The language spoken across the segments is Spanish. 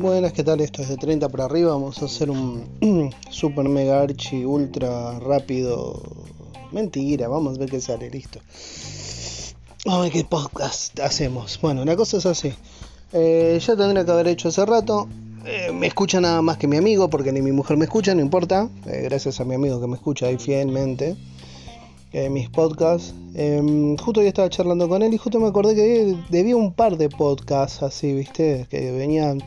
Buenas, ¿qué tal? Esto es de 30 para arriba. Vamos a hacer un super mega archi ultra rápido. Mentira, vamos a ver qué sale, listo. Vamos a ver qué podcast hacemos. Bueno, la cosa es así. Eh, ya tendría que haber hecho hace rato. Eh, me escucha nada más que mi amigo, porque ni mi mujer me escucha, no importa. Eh, gracias a mi amigo que me escucha ahí fielmente. mis podcasts. Em, justo yo estaba charlando con él y justo me acordé que debía un par de podcasts así, ¿viste? Que venían.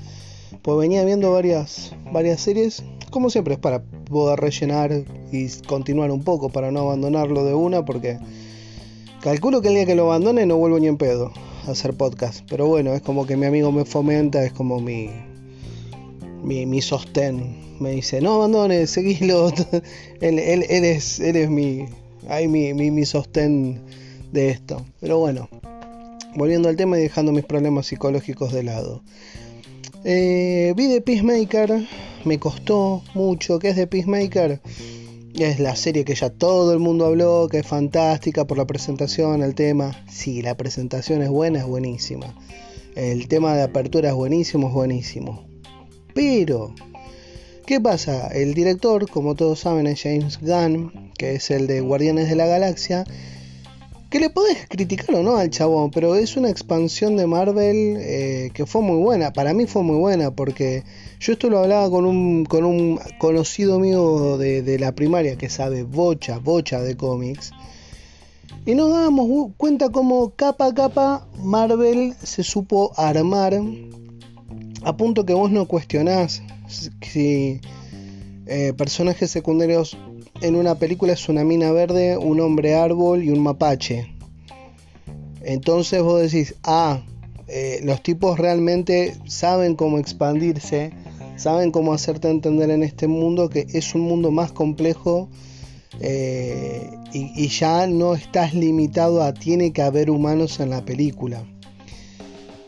Pues venía viendo varias, varias series. Como siempre, es para poder rellenar y continuar un poco, para no abandonarlo de una, porque calculo que el día que lo abandone no vuelvo ni en pedo a hacer podcast. Pero bueno, es como que mi amigo me fomenta, es como mi, mi, mi sostén. Me dice, no abandones, seguilo. él, él, él, es, él es mi, ahí mi, mi, mi sostén de esto. Pero bueno, volviendo al tema y dejando mis problemas psicológicos de lado. Eh, vi de Peacemaker, me costó mucho. ¿Qué es de Peacemaker? Es la serie que ya todo el mundo habló, que es fantástica por la presentación, el tema. Sí, la presentación es buena, es buenísima. El tema de apertura es buenísimo, es buenísimo. Pero, ¿qué pasa? El director, como todos saben, es James Gunn, que es el de Guardianes de la Galaxia. Que le podés criticar o no al chabón, pero es una expansión de Marvel eh, que fue muy buena. Para mí fue muy buena porque yo esto lo hablaba con un, con un conocido amigo de, de la primaria que sabe bocha, bocha de cómics. Y nos dábamos cuenta cómo capa a capa Marvel se supo armar a punto que vos no cuestionás si eh, personajes secundarios en una película es una mina verde, un hombre árbol y un mapache. Entonces vos decís, ah, eh, los tipos realmente saben cómo expandirse, saben cómo hacerte entender en este mundo que es un mundo más complejo eh, y, ya no estás limitado a tiene que haber humanos en la película.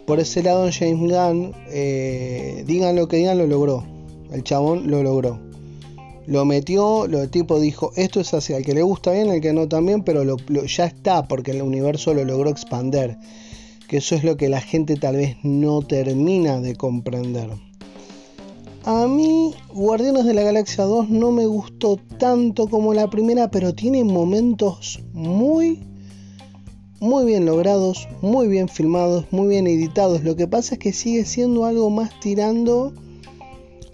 Por ese lado, James Gunn, eh, digan lo que digan, lo logró. El chabón lo logró. Lo metió, lo, el tipo dijo, esto es así, al que le gusta bien, al que no también, pero ya está, porque el universo lo logró expander. Que eso es lo que la gente tal vez no termina de comprender. A mí, Guardianes de la Galaxia 2 no me gustó tanto como la primera, pero tiene momentos muy muy bien logrados, muy bien filmados, muy bien editados. Lo que pasa es que sigue siendo algo más tirando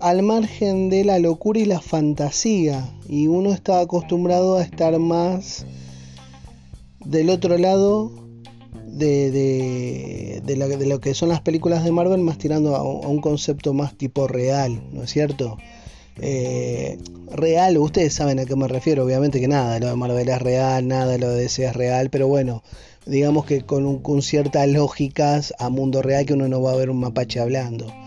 al margen de la locura y la fantasía. Y uno está acostumbrado a estar más del otro lado de, de, lo que son las películas de Marvel, más tirando a, un concepto más tipo real, ¿no es cierto? Eh, real, ustedes saben a qué me refiero, obviamente que nada, lo de Marvel es real, nada lo de DC es real, pero bueno, digamos que con, con ciertas lógicas a mundo real que uno no va a ver un mapache hablando.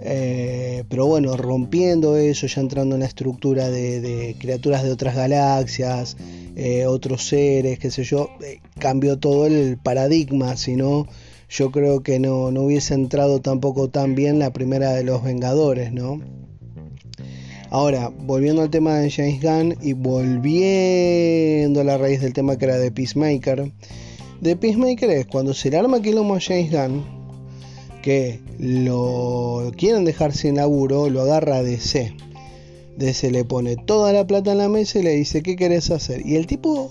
Eh, pero bueno, rompiendo eso, ya entrando en la estructura de, criaturas de otras galaxias, eh, otros seres, qué sé yo, eh, cambió todo el paradigma, si no, yo creo que no, no hubiese entrado tampoco tan bien la primera de los Vengadores, ¿no? Ahora, volviendo al tema de James Gunn y volviendo a la raíz del tema que era de Peacemaker, de Peacemaker es cuando se le arma quilombo a James Gunn, que lo quieren dejar sin laburo, lo agarra DC. DC le pone toda la plata en la mesa y le dice, ¿qué querés hacer? Y el tipo,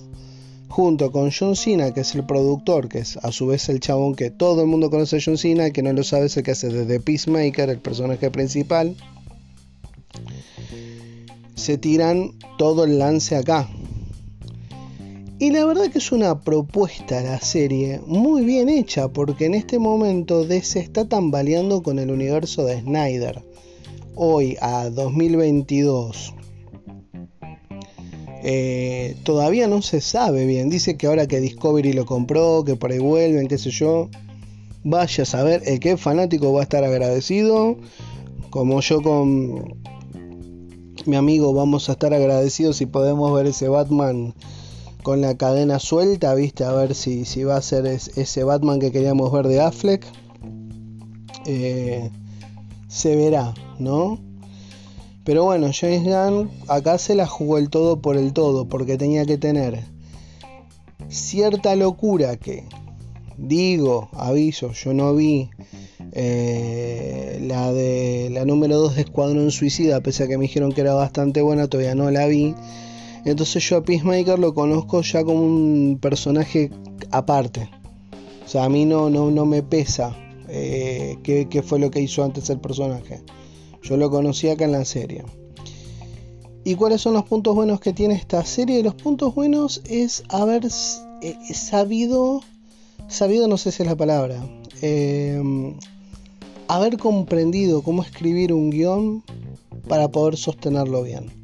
junto con John Cena, que es el productor, que es a su vez el chabón que todo el mundo conoce a John Cena, que no lo sabe, es el que hace de Peacemaker, el personaje principal, se tiran todo el lance acá. Y la verdad que es una propuesta la serie muy bien hecha porque en este momento DC está tambaleando con el universo de Snyder. Hoy a 2022. Eh, todavía no se sabe bien. Dice que ahora que Discovery lo compró, que por ahí vuelven, qué sé yo. Vaya a saber, el que fanático va a estar agradecido. Como yo con mi amigo vamos a estar agradecidos si podemos ver ese Batman con la cadena suelta, viste, a ver si, si va a ser ese Batman que queríamos ver de Affleck. Eh, se verá, ¿no? Pero bueno, James Gunn acá se la jugó el todo por el todo, porque tenía que tener cierta locura que, digo, aviso, yo no vi Eh, la de la número 2 de Escuadrón Suicida, pese a que me dijeron que era bastante buena, todavía no la vi. Entonces yo a Peacemaker lo conozco ya como un personaje aparte. O sea, a mí no, no, no me pesa eh, qué, fue lo que hizo antes el personaje. Yo lo conocí acá en la serie. ¿Y cuáles son los puntos buenos que tiene esta serie? Los puntos buenos es haber eh, sabido, sabido no sé si es la palabra, eh, haber comprendido cómo escribir un guion para poder sostenerlo bien.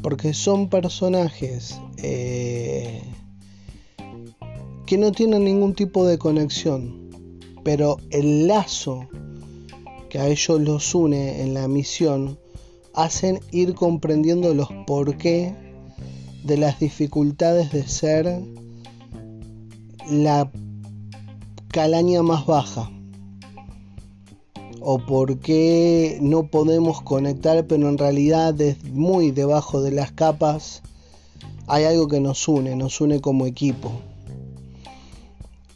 Porque son personajes eh, que no tienen ningún tipo de conexión, pero el lazo que a ellos los une en la misión hacen ir comprendiendo los porqué de las dificultades de ser la calaña más baja o por qué no podemos conectar pero en realidad es muy debajo de las capas hay algo que nos une, nos une como equipo.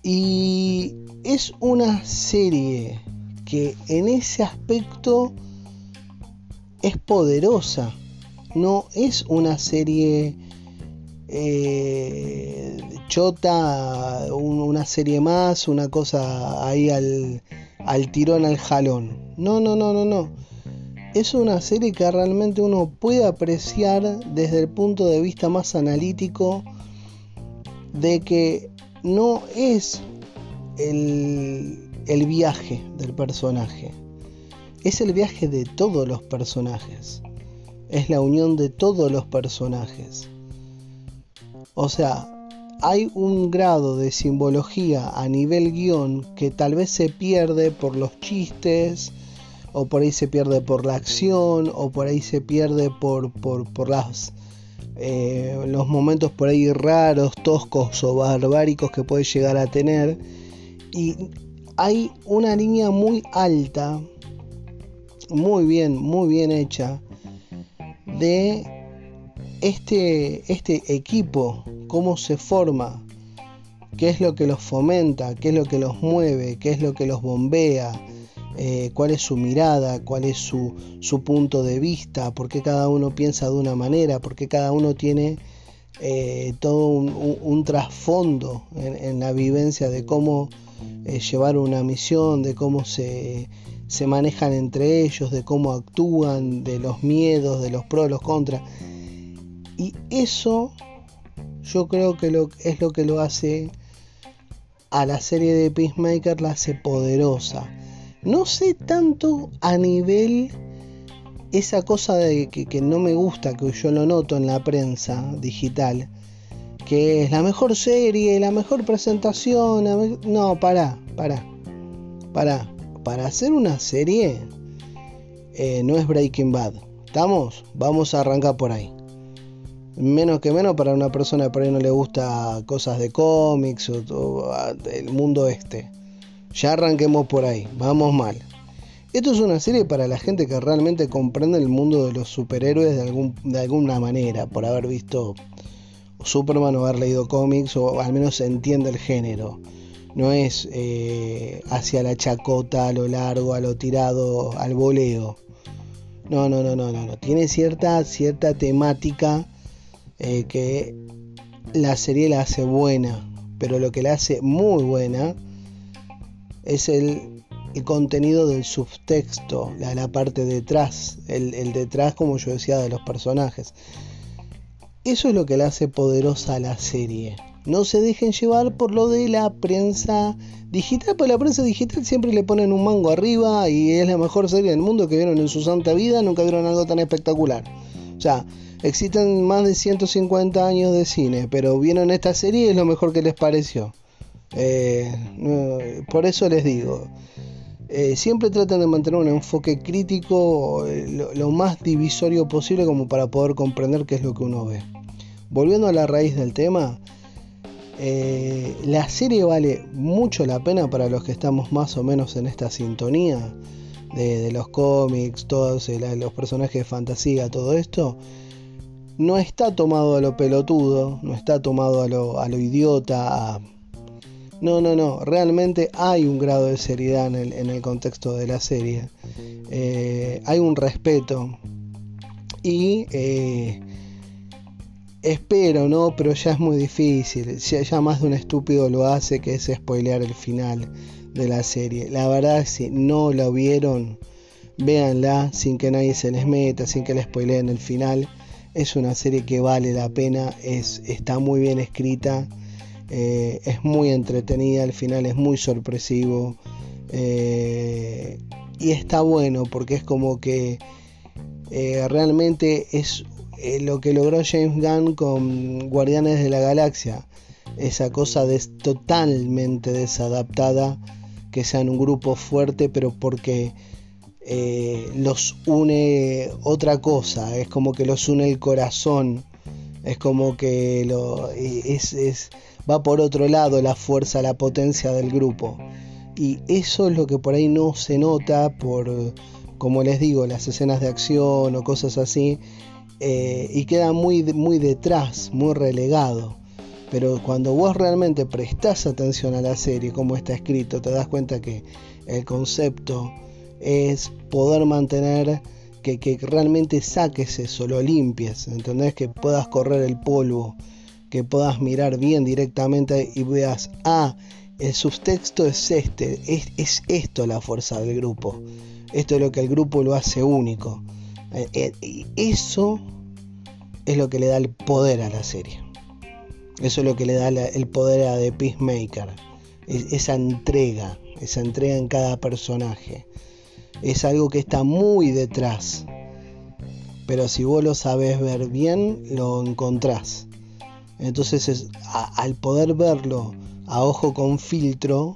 Y es una serie que en ese aspecto es poderosa. No es una serie eh, chota, una serie más, una cosa ahí al, al tirón, al jalón. No, no, no, no, no. Es una serie que realmente uno puede apreciar desde el punto de vista más analítico de que no es el, el viaje del personaje, es el viaje de todos los personajes, es la unión de todos los personajes. O sea, hay un grado de simbología a nivel guion que tal vez se pierde por los chistes, o por ahí se pierde por la acción, o por ahí se pierde por, por, las, eh, los momentos por ahí raros, toscos o barbáricos que puede llegar a tener. Y hay una línea muy alta, muy bien, muy bien hecha, de este, este equipo, cómo se forma, qué es lo que los fomenta, qué es lo que los mueve, qué es lo que los bombea, eh, cuál es su mirada, cuál es su, punto de vista, por qué cada uno piensa de una manera, por qué cada uno tiene eh, todo un, trasfondo en, la vivencia de cómo eh, llevar una misión, de cómo se, se manejan entre ellos, de cómo actúan, de los miedos, de los pros, los contras. Y eso yo creo que es lo que lo hace a la serie de Peacemaker, la hace poderosa. No sé tanto a nivel esa cosa de que, no me gusta, que yo lo noto en la prensa digital, que es la mejor serie, la mejor presentación. No, para, para, para. Para hacer una serie eh, no es Breaking Bad. ¿Estamos? Vamos a arrancar por ahí menos que menos para una persona que por ahí no le gusta cosas de cómics o, el mundo este. Ya arranquemos por ahí, vamos mal. Esto es una serie para la gente que realmente comprende el mundo de los superhéroes de, algún, de alguna manera, por haber visto Superman o haber leído cómics o al menos entiende el género. No es eh, hacia la chacota, a lo largo, a lo tirado, al voleo. No, no, no, no, no, no. Tiene cierta, cierta temática eh, que la serie la hace buena, pero lo que la hace muy buena es el, contenido del subtexto, la, parte detrás, el, el, detrás, como yo decía, de los personajes. Eso es lo que la hace poderosa a la serie. No se dejen llevar por lo de la prensa digital, porque la prensa digital siempre le ponen un mango arriba y es la mejor serie del mundo que vieron en su santa vida, nunca vieron algo tan espectacular. O sea, Existen más de 150 años de cine, pero vieron esta serie y es lo mejor que les pareció. Eh, por eso les digo, eh, siempre traten de mantener un enfoque crítico eh, lo, más divisorio posible como para poder comprender qué es lo que uno ve. Volviendo a la raíz del tema, la serie vale mucho la pena para los que estamos más o menos en esta sintonía de, los cómics, todos los personajes de fantasía, todo esto no está tomado a lo pelotudo, no está tomado a lo, a lo idiota, No, no, no. Realmente hay un grado de seriedad en el, contexto de la serie. Eh, hay un respeto. Y eh, espero, ¿no? Pero ya es muy difícil. Ya, ya, más de un estúpido lo hace, que es spoilear el final de la serie. La verdad, si no la vieron, véanla sin que nadie se les meta, sin que les spoileen el final. Es una serie que vale la pena, es, está muy bien escrita eh, es muy entretenida, al final es muy sorpresivo eh, y está bueno porque es como que eh, realmente es lo que logró James Gunn con Guardianes de la Galaxia, esa cosa totalmente desadaptada, que sean un grupo fuerte, pero porque los une otra cosa, es como que los une el corazón, es como que lo, es, es va por otro lado la fuerza, la potencia del grupo. Y eso es lo que por ahí no se nota por, como les digo, las escenas de acción o cosas así. Eh, y queda muy, muy detrás, muy relegado. Pero cuando vos realmente prestás atención a la serie, como está escrito, te das cuenta que el concepto es poder mantener que, que realmente saques eso, lo limpies, ¿entendés? Que puedas correr el polvo, que puedas mirar bien directamente y veas, ah, el subtexto es este, es, es esto la fuerza del grupo, esto es lo que el grupo lo hace único. Eh, eh, eso es lo que le da el poder a la serie. Eso es lo que le da el poder a The Peacemaker. esa entrega, esa entrega en cada personaje. Es algo que está muy detrás. Pero si vos lo sabes ver bien, lo encontrás. Entonces, al poder verlo a ojo con filtro,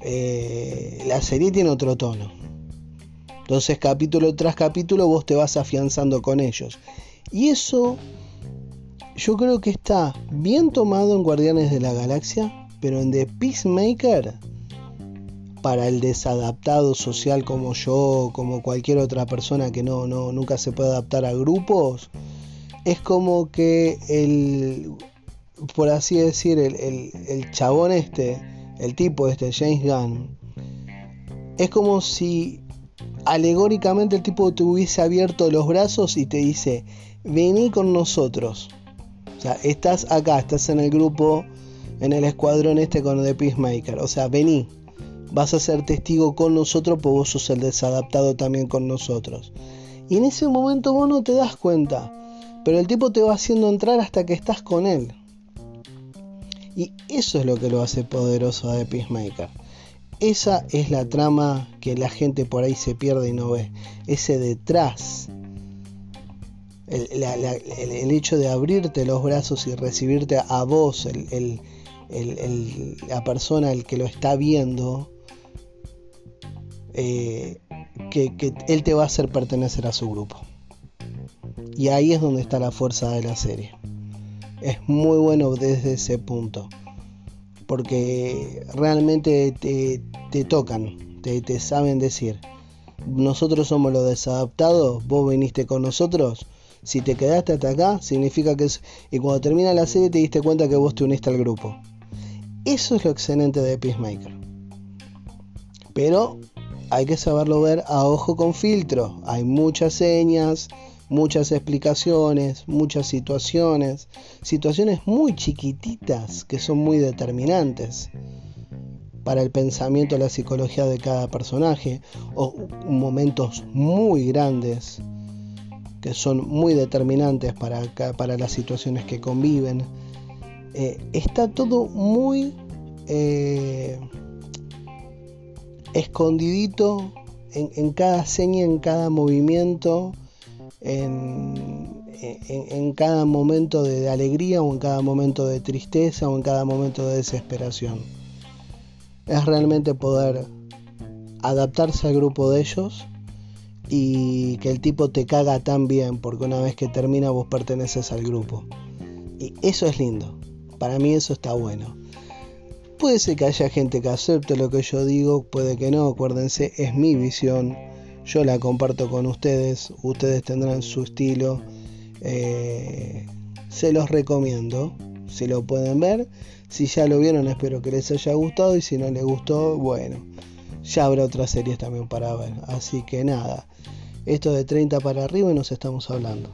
eh, la serie tiene otro tono. Entonces, capítulo tras capítulo, vos te vas afianzando con ellos. Y eso yo creo que está bien tomado en Guardianes de la Galaxia, pero en The Peacemaker, para el desadaptado social como yo, como cualquier otra persona que no, nunca se puede adaptar a grupos, es como que el, por así decir, el, el, chabón este, el tipo este, James Gunn, es como si alegóricamente el tipo te hubiese abierto los brazos y te dice, vení con nosotros. O sea, estás acá, estás en el grupo, en el escuadrón este con The Peacemaker. O sea, vení, vas a ser testigo con nosotros, pues vos sos el desadaptado también con nosotros. Y en ese momento vos no te das cuenta pero el tipo te va haciendo entrar hasta que estás con él. Y eso es lo que lo hace poderoso a The Peacemaker. Esa es la trama que la gente por ahí se pierde y no ve. Ese detrás. El, hecho de abrirte los brazos y recibirte a vos, la persona el que lo está viendo, eh, que él te va a hacer pertenecer a su grupo. Y ahí es donde está la fuerza de la serie. Es muy bueno desde ese punto. Porque realmente te, tocan, te, te, saben decir. Nosotros somos los desadaptados, vos viniste con nosotros. Si te quedaste hasta acá, significa que es... Y cuando termina la serie te diste cuenta que vos te uniste al grupo. Eso es lo excelente de Peacemaker. Pero hay que saberlo ver a ojo con filtro. Hay muchas señas, muchas explicaciones, muchas situaciones, situaciones muy chiquititas que son muy determinantes para el pensamiento, la psicología de cada personaje, o momentos muy grandes que son muy determinantes para, para las situaciones que conviven. Eh, está todo muy eh, escondidito en, en, cada seña, en cada movimiento, en, cada momento de, alegría o en cada momento de tristeza o en cada momento de desesperación. Es realmente poder adaptarse al grupo de ellos y que el tipo te caga tan bien porque una vez que termina vos perteneces al grupo. Y eso es lindo. Para mí eso está bueno. Puede ser que haya gente que acepte lo que yo digo, puede que no, acuérdense, es mi visión yo la comparto con ustedes, ustedes tendrán su estilo, eh, se los recomiendo, si lo pueden ver. Si ya lo vieron, espero que les haya gustado. Y si no les gustó, bueno, ya habrá otras series también para ver. Así que nada, esto de 30 para arriba y nos estamos hablando.